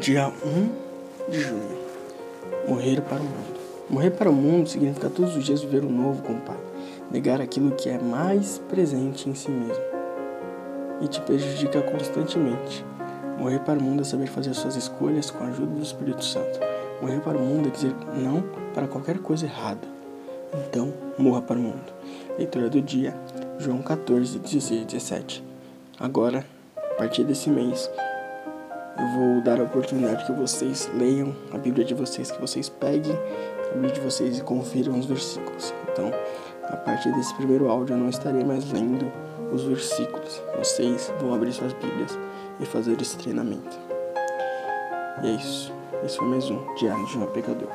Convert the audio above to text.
Dia 1 de junho. Morrer para o mundo. Morrer para o mundo significa todos os dias viver o novo com o Pai. Negar aquilo que é mais presente em si mesmo e te prejudica constantemente. Morrer para o mundo é saber fazer suas escolhas com a ajuda do Espírito Santo. Morrer para o mundo é dizer não para qualquer coisa errada. Então, morra para o mundo. Leitura do dia, João 14, 16 e 17. Agora, a partir desse mês, eu vou dar a oportunidade que vocês leiam a Bíblia de vocês, que vocês peguem a Bíblia de vocês e confiram os versículos. Então, a partir desse primeiro áudio, eu não estarei mais lendo os versículos. Vocês vão abrir suas Bíblias e fazer esse treinamento. E é isso. Esse foi mais um Diário de um Pecador.